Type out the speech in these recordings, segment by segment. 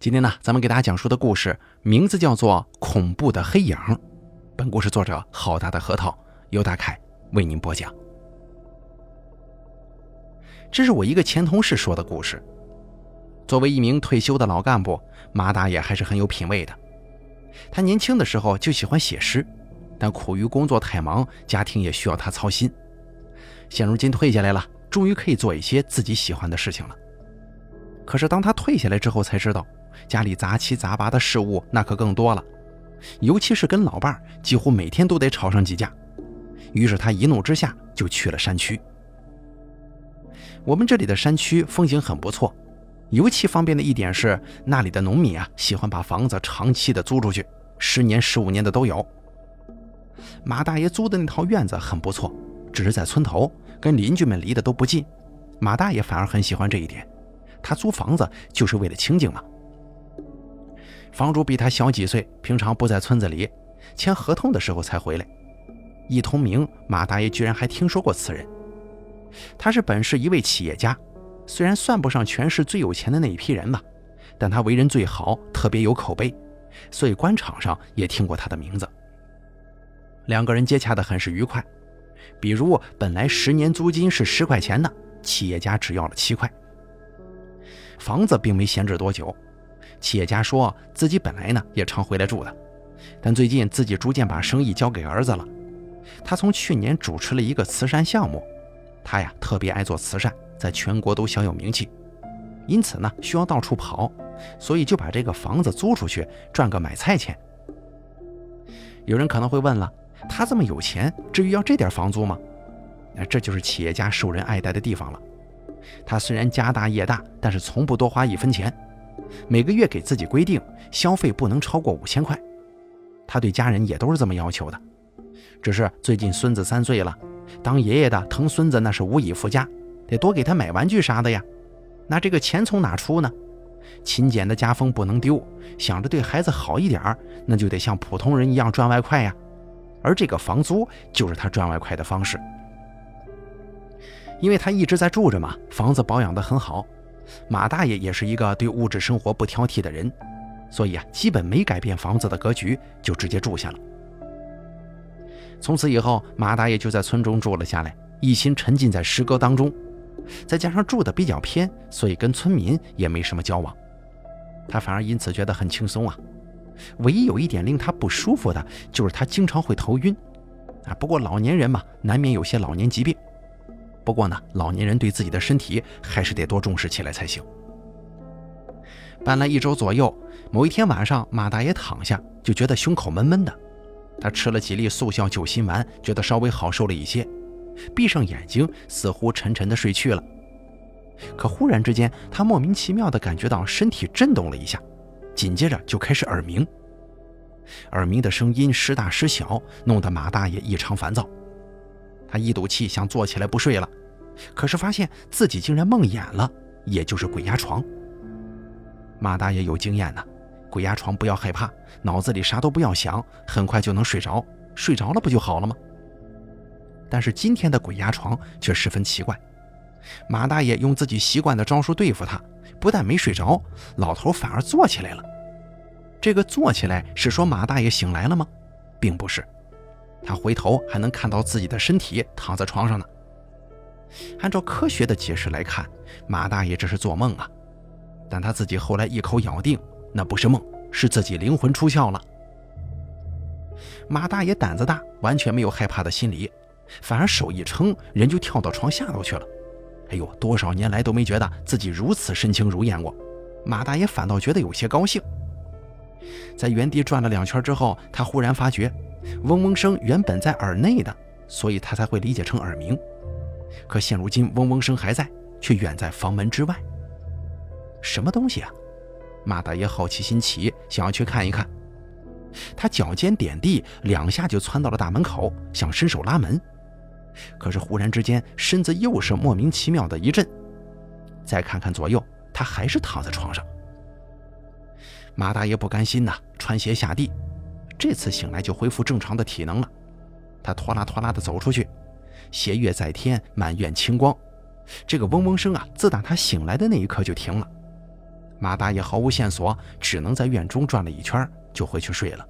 今天呢，咱们给大家讲述的故事名字叫做《恐怖的黑影》。本故事作者好大的核桃由大凯为您播讲。这是我一个前同事说的故事。作为一名退休的老干部，马大爷还是很有品位的。他年轻的时候就喜欢写诗，但苦于工作太忙，家庭也需要他操心。现如今退下来了，终于可以做一些自己喜欢的事情了。可是当他退下来之后，才知道。家里杂七杂八的事物那可更多了，尤其是跟老伴儿，几乎每天都得吵上几架。于是他一怒之下就去了山区。我们这里的山区风景很不错，尤其方便的一点是，那里的农民啊喜欢把房子长期的租出去，十年、十五年的都有。马大爷租的那套院子很不错，只是在村头，跟邻居们离得都不近。马大爷反而很喜欢这一点，他租房子就是为了清静嘛。房主比他小几岁，平常不在村子里，签合同的时候才回来。一通名，马大爷居然还听说过此人。他是本市一位企业家，虽然算不上全市最有钱的那一批人吧，但他为人最好，特别有口碑，所以官场上也听过他的名字。两个人接洽得很是愉快，比如本来十年租金是十块钱的，企业家只要了七块。房子并没闲置多久。企业家说自己本来呢也常回来住的，但最近自己逐渐把生意交给儿子了。他从去年主持了一个慈善项目，他呀特别爱做慈善，在全国都小有名气，因此呢需要到处跑，所以就把这个房子租出去赚个买菜钱。有人可能会问了，他这么有钱，至于要这点房租吗？那这就是企业家受人爱戴的地方了。他虽然家大业大，但是从不多花一分钱。每个月给自己规定消费不能超过五千块，他对家人也都是这么要求的。只是最近孙子三岁了，当爷爷的疼孙子那是无以复加，得多给他买玩具啥的呀。那这个钱从哪出呢？勤俭的家风不能丢，想着对孩子好一点那就得像普通人一样赚外快呀。而这个房租就是他赚外快的方式，因为他一直在住着嘛，房子保养得很好。马大爷也是一个对物质生活不挑剔的人，所以啊，基本没改变房子的格局，就直接住下了。从此以后，马大爷就在村中住了下来，一心沉浸在诗歌当中。再加上住的比较偏，所以跟村民也没什么交往，他反而因此觉得很轻松啊。唯一有一点令他不舒服的，就是他经常会头晕。啊，不过老年人嘛，难免有些老年疾病。不过呢，老年人对自己的身体还是得多重视起来才行。搬了一周左右，某一天晚上，马大爷躺下就觉得胸口闷闷的。他吃了几粒速效救心丸，觉得稍微好受了一些，闭上眼睛，似乎沉沉的睡去了。可忽然之间，他莫名其妙的感觉到身体震动了一下，紧接着就开始耳鸣。耳鸣的声音时大时小，弄得马大爷异常烦躁。他一赌气想坐起来不睡了。可是发现自己竟然梦魇了，也就是鬼压床。马大爷有经验呢，鬼压床不要害怕，脑子里啥都不要想，很快就能睡着，睡着了不就好了吗？但是今天的鬼压床却十分奇怪，马大爷用自己习惯的招数对付他，不但没睡着，老头反而坐起来了。这个坐起来是说马大爷醒来了吗？并不是，他回头还能看到自己的身体躺在床上呢。按照科学的解释来看，马大爷这是做梦啊，但他自己后来一口咬定那不是梦，是自己灵魂出窍了。马大爷胆子大，完全没有害怕的心理，反而手一撑，人就跳到床下头去了。哎呦，多少年来都没觉得自己如此身轻如燕过，马大爷反倒觉得有些高兴。在原地转了两圈之后，他忽然发觉，嗡嗡声原本在耳内的，所以他才会理解成耳鸣。可现如今，嗡嗡声还在，却远在房门之外。什么东西啊？马大爷好奇心起，想要去看一看。他脚尖点地，两下就窜到了大门口，想伸手拉门。可是忽然之间，身子又是莫名其妙的一震。再看看左右，他还是躺在床上。马大爷不甘心呐，穿鞋下地。这次醒来就恢复正常的体能了。他拖拉拖拉地走出去。斜月在天，满院清光。这个嗡嗡声啊，自打他醒来的那一刻就停了。马大爷毫无线索，只能在院中转了一圈，就回去睡了。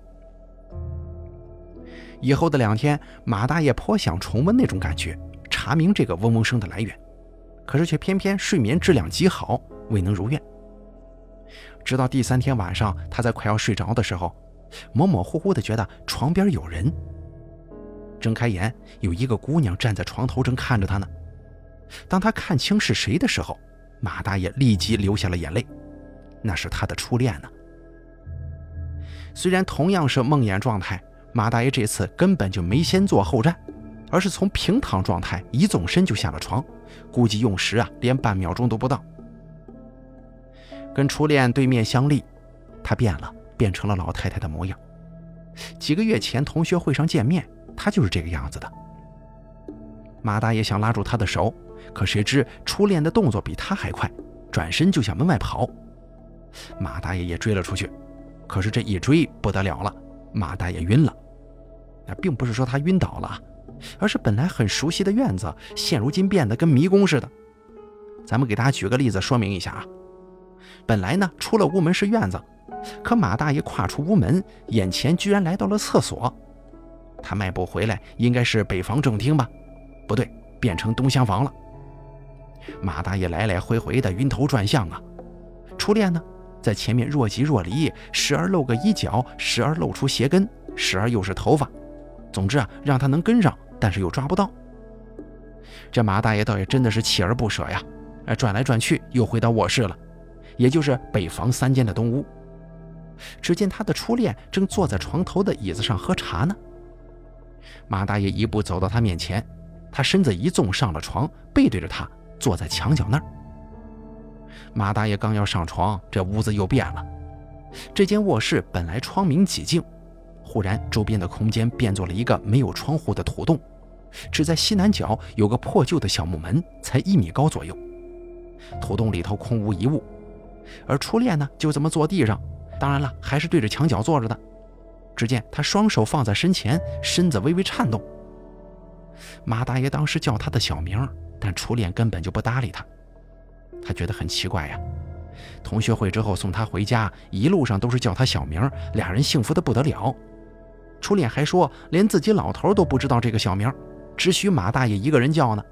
以后的两天，马大爷颇想重温那种感觉，查明这个嗡嗡声的来源，可是却偏偏睡眠质量极好，未能如愿。直到第三天晚上，他在快要睡着的时候，模模糊糊的觉得床边有人。睁开眼，有一个姑娘站在床头，正看着他呢。当他看清是谁的时候，马大爷立即流下了眼泪，那是他的初恋呢。虽然同样是梦魇状态，马大爷这次根本就没先坐后站，而是从平躺状态一纵身就下了床，估计用时啊连半秒钟都不到。跟初恋对面相立，他变了，变成了老太太的模样。几个月前同学会上见面，他就是这个样子的。马大爷想拉住他的手，可谁知初恋的动作比他还快，转身就向门外跑。马大爷也追了出去，可是这一追不得了了，马大爷晕了。那并不是说他晕倒了，而是本来很熟悉的院子，现如今变得跟迷宫似的。咱们给大家举个例子说明一下啊。本来呢，出了屋门是院子，可马大爷跨出屋门，眼前居然来到了厕所。他迈步回来，应该是北房正厅吧？不对，变成东厢房了。马大爷来来回回的晕头转向啊！初恋呢，在前面若即若离，时而露个衣角，时而露出鞋跟，时而又是头发。总之啊，让他能跟上，但是又抓不到。这马大爷倒也真的是锲而不舍呀！哎，转来转去，又回到卧室了。也就是北房三间的东屋，只见他的初恋正坐在床头的椅子上喝茶呢。马大爷一步走到他面前，他身子一纵上了床，背对着他坐在墙角那儿。马大爷刚要上床，这屋子又变了。这间卧室本来窗明几净，忽然周边的空间变作了一个没有窗户的土洞，只在西南角有个破旧的小木门，才一米高左右。土洞里头空无一物。而初恋呢，就这么坐地上，当然了，还是对着墙角坐着的。只见他双手放在身前，身子微微颤动。马大爷当时叫他的小名，但初恋根本就不搭理他。他觉得很奇怪呀。同学会之后送他回家，一路上都是叫他小名，俩人幸福的不得了。初恋还说，连自己老头都不知道这个小名，只许马大爷一个人叫呢。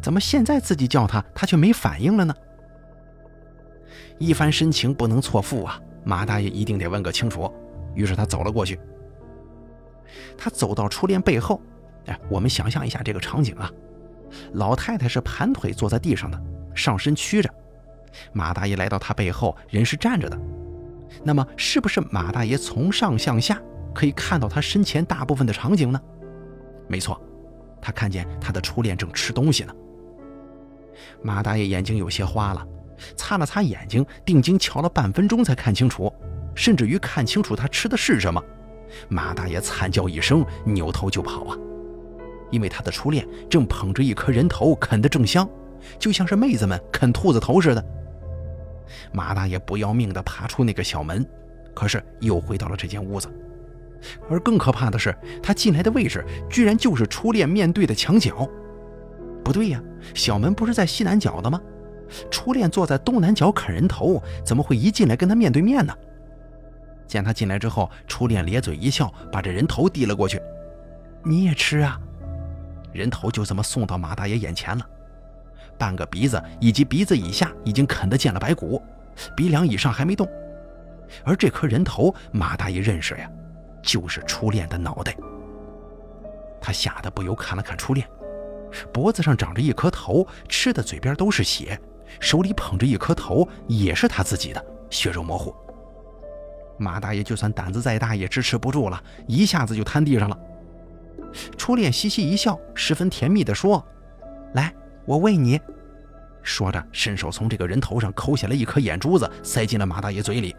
怎么现在自己叫他，他却没反应了呢？一番深情不能错付啊！马大爷一定得问个清楚。于是他走了过去。他走到初恋背后，哎，我们想象一下这个场景啊。老太太是盘腿坐在地上的，上身曲着。马大爷来到她背后，人是站着的。那么，是不是马大爷从上向下可以看到他身前大部分的场景呢？没错，他看见他的初恋正吃东西呢。马大爷眼睛有些花了。擦了擦眼睛，定睛瞧了半分钟才看清楚，甚至于看清楚他吃的是什么。马大爷惨叫一声，扭头就跑啊！因为他的初恋正捧着一颗人头啃得正香，就像是妹子们啃兔子头似的。马大爷不要命地爬出那个小门，可是又回到了这间屋子。而更可怕的是，他进来的位置居然就是初恋面对的墙角。不对呀，小门不是在西南角的吗？初恋坐在东南角啃人头，怎么会一进来跟他面对面呢？见他进来之后，初恋咧嘴一笑，把这人头递了过去：“你也吃啊！”人头就这么送到马大爷眼前了，半个鼻子以及鼻子以下已经啃得见了白骨，鼻梁以上还没动。而这颗人头，马大爷认识呀，就是初恋的脑袋。他吓得不由看了看初恋，脖子上长着一颗头，吃的嘴边都是血。手里捧着一颗头，也是他自己的，血肉模糊。马大爷就算胆子再大，也支持不住了，一下子就瘫地上了。初恋嘻嘻一笑，十分甜蜜地说：“来，我喂你。”说着，伸手从这个人头上抠下来一颗眼珠子，塞进了马大爷嘴里。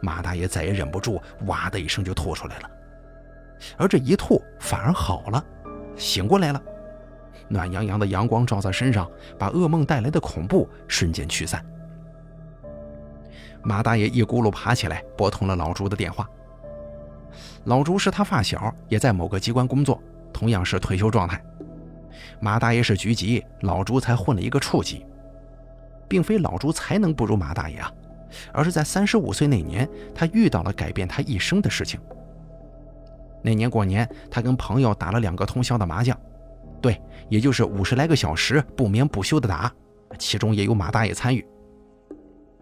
马大爷再也忍不住，哇的一声就吐出来了。而这一吐，反而好了，醒过来了。暖洋洋的阳光照在身上，把噩梦带来的恐怖瞬间驱散。马大爷一咕噜爬起来，拨通了老朱的电话。老朱是他发小，也在某个机关工作，同样是退休状态。马大爷是局级，老朱才混了一个处级。并非老朱才能不如马大爷啊，而是在三十五岁那年，他遇到了改变他一生的事情。那年过年，他跟朋友打了两个通宵的麻将，对，也就是五十来个小时不眠不休的打，其中也有马大爷参与。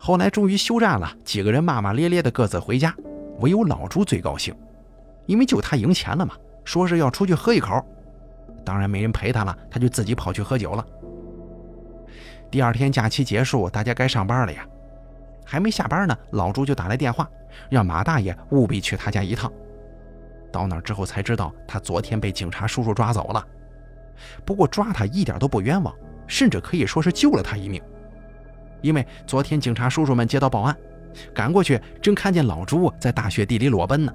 后来终于休战了，几个人骂骂咧咧的各自回家，唯有老朱最高兴，因为就他赢钱了嘛，说是要出去喝一口。当然没人陪他了，他就自己跑去喝酒了。第二天假期结束，大家该上班了呀，还没下班呢，老朱就打来电话，让马大爷务必去他家一趟。到那之后才知道，他昨天被警察叔叔抓走了。不过抓他一点都不冤枉，甚至可以说是救了他一命。因为昨天警察叔叔们接到报案，赶过去正看见老朱在大雪地里裸奔呢。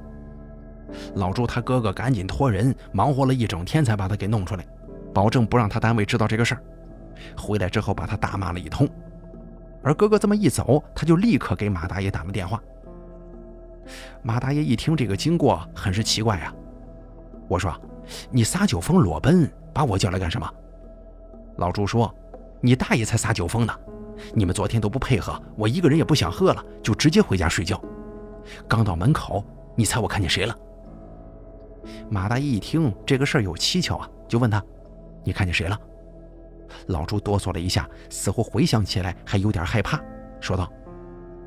老朱他哥哥赶紧托人忙活了一整天才把他给弄出来，保证不让他单位知道这个事儿。回来之后把他大骂了一通，而哥哥这么一走，他就立刻给马大爷打了电话。马大爷一听这个经过，很是奇怪呀。我说：“你撒酒疯裸奔，把我叫来干什么？”老朱说：“你大爷才撒酒疯呢！你们昨天都不配合，我一个人也不想喝了，就直接回家睡觉。刚到门口，你猜我看见谁了？”马大爷一听这个事儿有蹊跷啊，就问他：“你看见谁了？”老朱哆嗦了一下，似乎回想起来还有点害怕，说道：“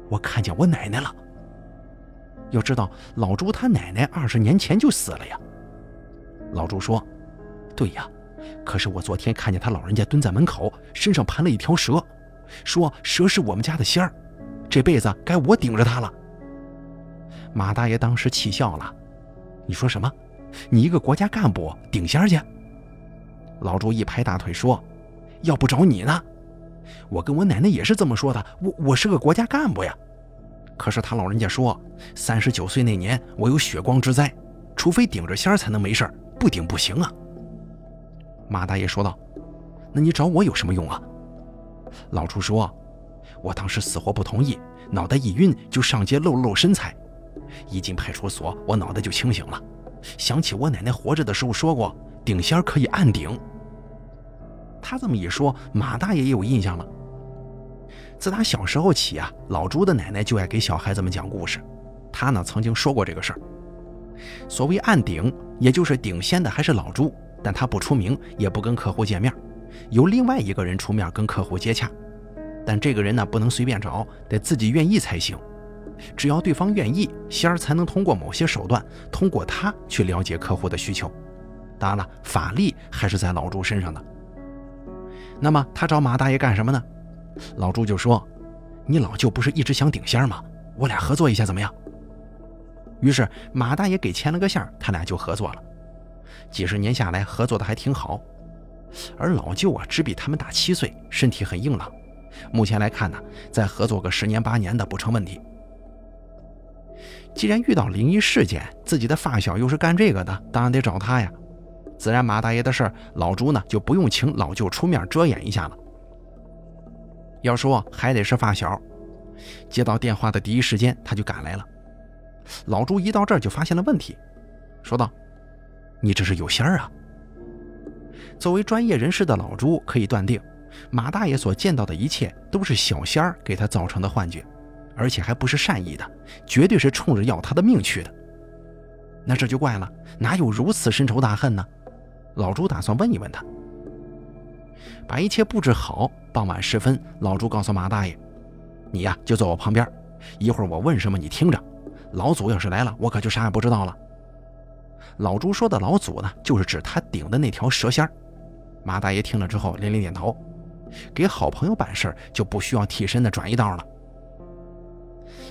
我看见我奶奶了。”要知道，老朱他奶奶二十年前就死了呀。老朱说：“对呀，可是我昨天看见他老人家蹲在门口，身上盘了一条蛇，说蛇是我们家的仙儿，这辈子该我顶着他了。”马大爷当时气笑了：“你说什么？你一个国家干部顶仙儿去？”老朱一拍大腿说：“要不找你呢？我跟我奶奶也是这么说的，我我是个国家干部呀。”可是他老人家说，三十九岁那年我有血光之灾，除非顶着仙儿才能没事不顶不行啊。马大爷说道：“那你找我有什么用啊？”老朱说：“我当时死活不同意，脑袋一晕就上街露了露身材，一进派出所我脑袋就清醒了，想起我奶奶活着的时候说过，顶仙儿可以按顶。”他这么一说，马大爷也有印象了。自打小时候起啊，老朱的奶奶就爱给小孩子们讲故事。他呢曾经说过这个事儿。所谓暗顶，也就是顶仙的还是老朱，但他不出名，也不跟客户见面，由另外一个人出面跟客户接洽。但这个人呢不能随便找，得自己愿意才行。只要对方愿意，仙儿才能通过某些手段，通过他去了解客户的需求。当然了，法力还是在老朱身上的。那么他找马大爷干什么呢？老朱就说：“你老舅不是一直想顶仙儿吗？我俩合作一下怎么样？”于是马大爷给牵了个线，他俩就合作了。几十年下来，合作的还挺好。而老舅啊，只比他们大七岁，身体很硬朗。目前来看呢，再合作个十年八年的不成问题。既然遇到灵异事件，自己的发小又是干这个的，当然得找他呀。自然马大爷的事儿，老朱呢就不用请老舅出面遮掩一下了。要说还得是发小，接到电话的第一时间他就赶来了。老朱一到这儿就发现了问题，说道：“你这是有仙儿啊！”作为专业人士的老朱可以断定，马大爷所见到的一切都是小仙儿给他造成的幻觉，而且还不是善意的，绝对是冲着要他的命去的。那这就怪了，哪有如此深仇大恨呢？老朱打算问一问他。把一切布置好。傍晚时分，老朱告诉马大爷：“你呀，就坐我旁边，一会儿我问什么你听着。老祖要是来了，我可就啥也不知道了。”老朱说的老祖呢，就是指他顶的那条蛇仙儿马大爷听了之后连连点头，给好朋友办事就不需要替身的转一道了。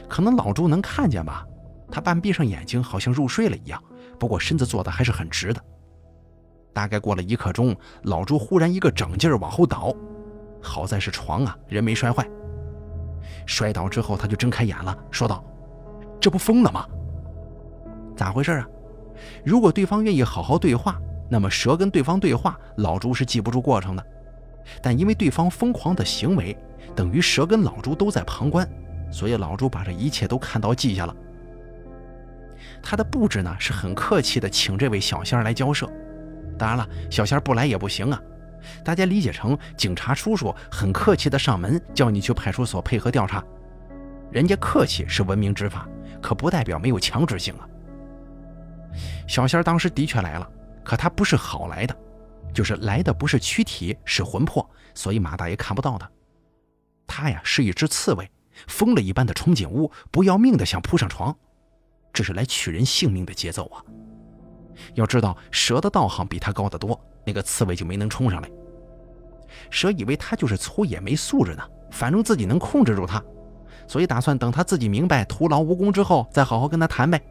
可能老朱能看见吧，他半闭上眼睛，好像入睡了一样，不过身子坐的还是很直的。大概过了一刻钟，老朱忽然一个整劲儿往后倒。好在是床啊，人没摔坏。摔倒之后，他就睁开眼了，说道：“这不疯了吗？咋回事啊？如果对方愿意好好对话，那么蛇跟对方对话，老朱是记不住过程的。但因为对方疯狂的行为，等于蛇跟老朱都在旁观，所以老朱把这一切都看到记下了。他的布置呢，是很客气的，请这位小仙儿来交涉。当然了，小仙儿不来也不行啊。大家理解成警察叔叔很客气的上门叫你去派出所配合调查。人家客气是文明执法，可不代表没有强制性啊。小仙儿当时的确来了，可他不是好来的，就是来的不是躯体，是魂魄，所以马大爷看不到他。他呀是一只刺猬，疯了一般的冲进屋，不要命的想扑上床，这是来取人性命的节奏啊！要知道蛇的道行比他高得多，那个刺猬就没能冲上来。蛇以为他就是粗野没素质呢，反正自己能控制住他。所以打算等他自己明白徒劳无功之后，再好好跟他谈呗。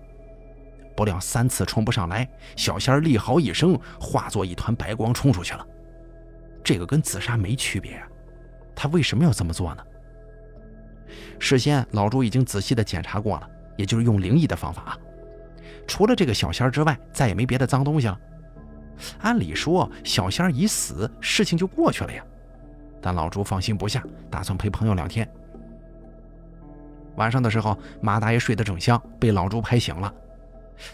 不料三次冲不上来，小仙儿厉嚎一声，化作一团白光冲出去了。这个跟自杀没区别啊！他为什么要这么做呢？事先老朱已经仔细的检查过了，也就是用灵异的方法，除了这个小仙儿之外，再也没别的脏东西了。按理说小仙儿已死，事情就过去了呀。但老朱放心不下，打算陪朋友两天。晚上的时候，马大爷睡得正香，被老朱拍醒了。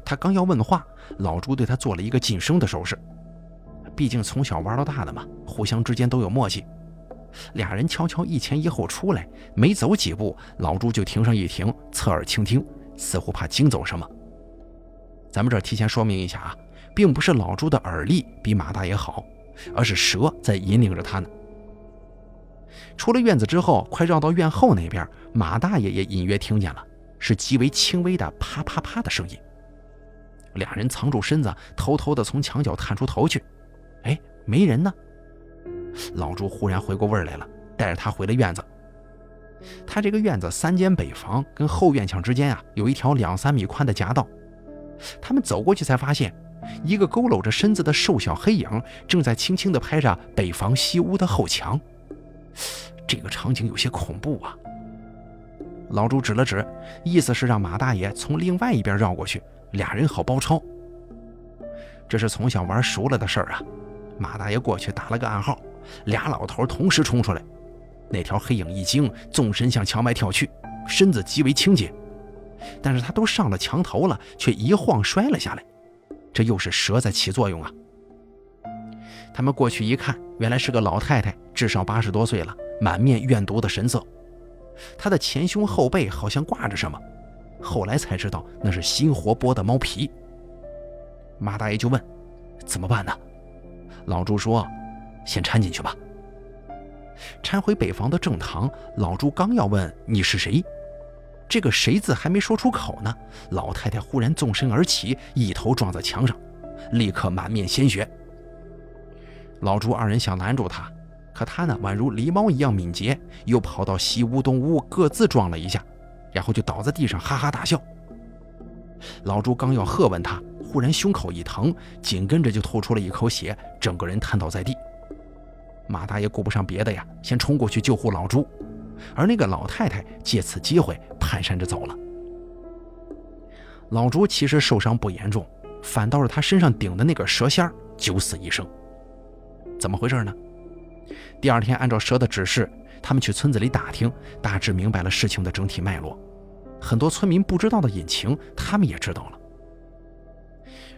他刚要问话，老朱对他做了一个噤声的手势。毕竟从小玩到大的嘛，互相之间都有默契。俩人悄悄一前一后出来，没走几步，老朱就停上一停，侧耳倾听，似乎怕惊走什么。咱们这提前说明一下啊，并不是老朱的耳力比马大爷好，而是蛇在引领着他呢。出了院子之后，快绕到院后那边，马大爷也隐约听见了，是极为轻微的啪啪啪的声音。俩人藏住身子，偷偷的从墙角探出头去。哎，没人呢。老朱忽然回过味来了，带着他回了院子。他这个院子三间北房跟后院墙之间啊，有一条两三米宽的夹道。他们走过去才发现，一个佝偻着身子的瘦小黑影正在轻轻地拍着北房西屋的后墙。这个场景有些恐怖啊！老朱指了指，意思是让马大爷从另外一边绕过去，俩人好包抄。这是从小玩熟了的事儿啊！马大爷过去打了个暗号，俩老头同时冲出来。那条黑影一惊，纵身向墙外跳去，身子极为轻捷，但是他都上了墙头了，却一晃摔了下来。这又是蛇在起作用啊！他们过去一看，原来是个老太太，至少八十多岁了，满面怨毒的神色。她的前胸后背好像挂着什么，后来才知道那是新活剥的猫皮。马大爷就问：“怎么办呢？”老朱说：“先搀进去吧。”搀回北房的正堂，老朱刚要问你是谁，这个“谁”字还没说出口呢，老太太忽然纵身而起，一头撞在墙上，立刻满面鲜血。老朱二人想拦住他，可他呢，宛如狸猫一样敏捷，又跑到西屋、东屋，各自撞了一下，然后就倒在地上哈哈大笑。老朱刚要喝问他，忽然胸口一疼，紧跟着就吐出了一口血，整个人瘫倒在地。马大爷顾不上别的呀，先冲过去救护老朱，而那个老太太借此机会蹒跚着走了。老朱其实受伤不严重，反倒是他身上顶的那个蛇仙儿九死一生。怎么回事呢？第二天，按照蛇的指示，他们去村子里打听，大致明白了事情的整体脉络。很多村民不知道的隐情，他们也知道了。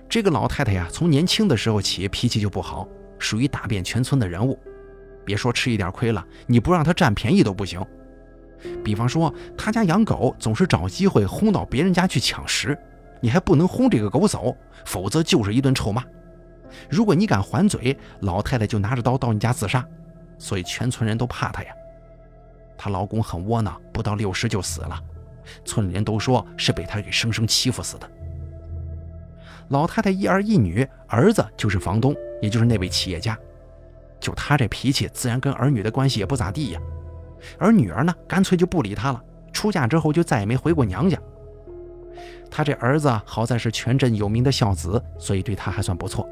这个老太太呀，从年轻的时候起脾气就不好，属于打遍全村的人物。别说吃一点亏了，你不让她占便宜都不行。比方说，她家养狗，总是找机会轰到别人家去抢食，你还不能轰这个狗走，否则就是一顿臭骂。如果你敢还嘴，老太太就拿着刀到你家自杀，所以全村人都怕她呀。她老公很窝囊，不到六十就死了，村里人都说是被她给生生欺负死的。老太太一儿一女，儿子就是房东，也就是那位企业家。就她这脾气，自然跟儿女的关系也不咋地呀。而女儿呢，干脆就不理她了，出嫁之后就再也没回过娘家。她这儿子好在是全镇有名的孝子，所以对她还算不错。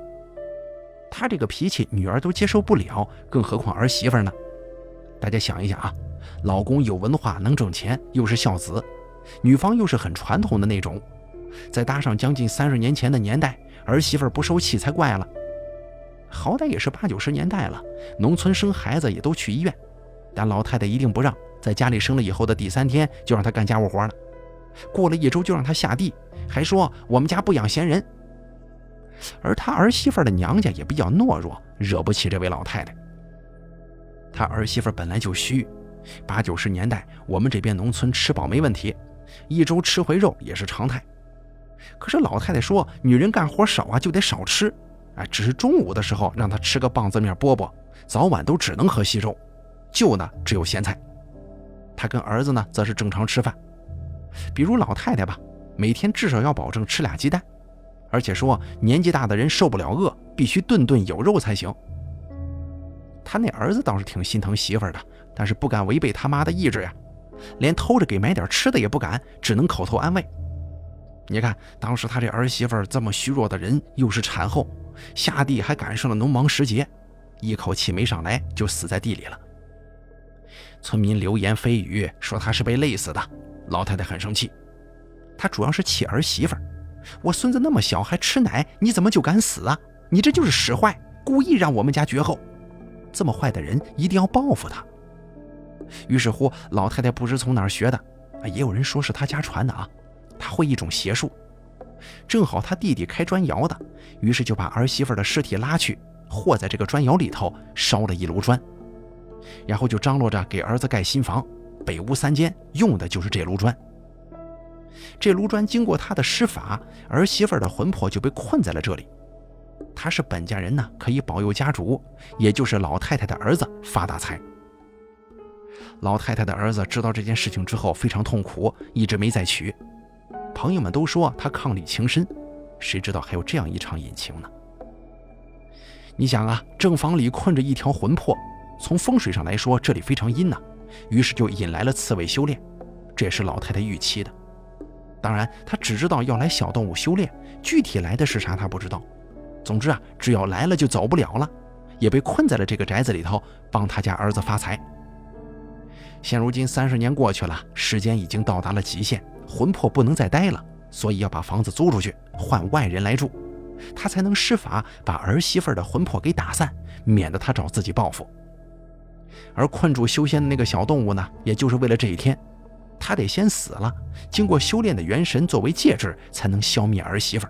他这个脾气，女儿都接受不了，更何况儿媳妇呢？大家想一想啊，老公有文化，能挣钱，又是孝子，女方又是很传统的那种，再搭上将近三十年前的年代，儿媳妇不受气才怪了。好歹也是八九十年代了，农村生孩子也都去医院，但老太太一定不让，在家里生了以后的第三天就让她干家务活了，过了一周就让她下地，还说我们家不养闲人。而他儿媳妇的娘家也比较懦弱，惹不起这位老太太。他儿媳妇本来就虚，八九十年代我们这边农村吃饱没问题，一周吃回肉也是常态。可是老太太说，女人干活少啊，就得少吃，哎，只是中午的时候让她吃个棒子面饽饽，早晚都只能喝稀粥，就呢只有咸菜。她跟儿子呢则是正常吃饭，比如老太太吧，每天至少要保证吃俩鸡蛋，而且说年纪大的人受不了饿，必须顿顿有肉才行。他那儿子倒是挺心疼媳妇儿的，但是不敢违背他妈的意志呀，连偷着给买点吃的也不敢，只能口头安慰。你看，当时他这儿媳妇这么虚弱的人，又是产后，下地还赶上了农忙时节，一口气没上来就死在地里了。村民流言蜚语说他是被累死的，老太太很生气。她主要是气儿媳妇，我孙子那么小还吃奶，你怎么就敢死啊？你这就是使坏，故意让我们家绝后。这么坏的人一定要报复他。于是乎，老太太不知从哪儿学的，也有人说是他家传的啊。他会一种邪术，正好他弟弟开砖窑的，于是就把儿媳妇的尸体拉去，和在这个砖窑里头烧了一炉砖，然后就张罗着给儿子盖新房，北屋三间用的就是这炉砖。这炉砖经过他的施法，儿媳妇的魂魄就被困在了这里。他是本家人呢，可以保佑家主，也就是老太太的儿子发大财。老太太的儿子知道这件事情之后非常痛苦，一直没再娶。朋友们都说他伉俪情深，谁知道还有这样一场隐情呢？你想啊，正房里困着一条魂魄，从风水上来说，这里非常阴呐。于是就引来了刺猬修炼，这也是老太太预期的。当然，她只知道要来小动物修炼，具体来的是啥她不知道。总之啊，只要来了就走不了了，也被困在了这个宅子里头，帮他家儿子发财。现如今三十年过去了，时间已经到达了极限。魂魄不能再待了，所以要把房子租出去，换外人来住，他才能施法把儿媳妇的魂魄给打散，免得他找自己报复。而困住修仙的那个小动物呢，也就是为了这一天，他得先死了，经过修炼的元神作为介质，才能消灭儿媳妇。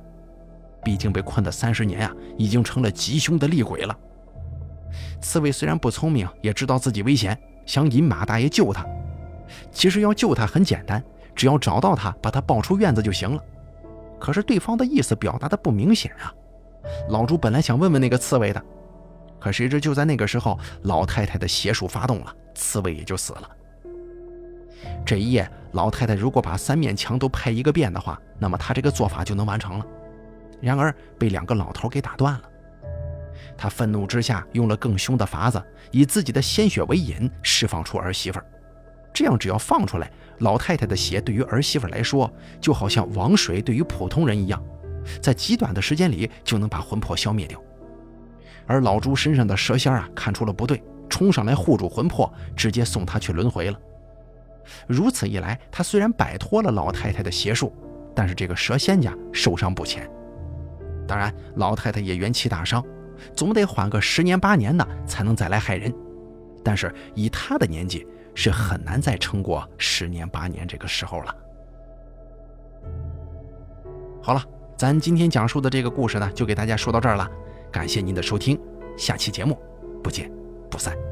毕竟被困了三十年啊，已经成了吉凶的厉鬼了。刺猬虽然不聪明，也知道自己危险，想引马大爷救他。其实要救他很简单。只要找到他，把他抱出院子就行了。可是对方的意思表达的不明显啊。老朱本来想问问那个刺猬的，可谁知就在那个时候，老太太的邪术发动了，刺猬也就死了。这一夜，老太太如果把三面墙都拍一个遍的话，那么她这个做法就能完成了。然而被两个老头给打断了。他愤怒之下，用了更凶的法子，以自己的鲜血为引，释放出儿媳妇。这样只要放出来。老太太的血对于儿媳妇来说，就好像王水对于普通人一样，在极短的时间里就能把魂魄消灭掉。而老朱身上的蛇仙啊，看出了不对，冲上来护住魂魄，直接送他去轮回了。如此一来，他虽然摆脱了老太太的邪术，但是这个蛇仙家受伤不浅。当然，老太太也元气大伤，总得缓个十年八年的才能再来害人。但是以他的年纪，是很难再撑过十年八年这个时候了。好了，咱今天讲述的这个故事呢，就给大家说到这儿了。感谢您的收听，下期节目不见不散。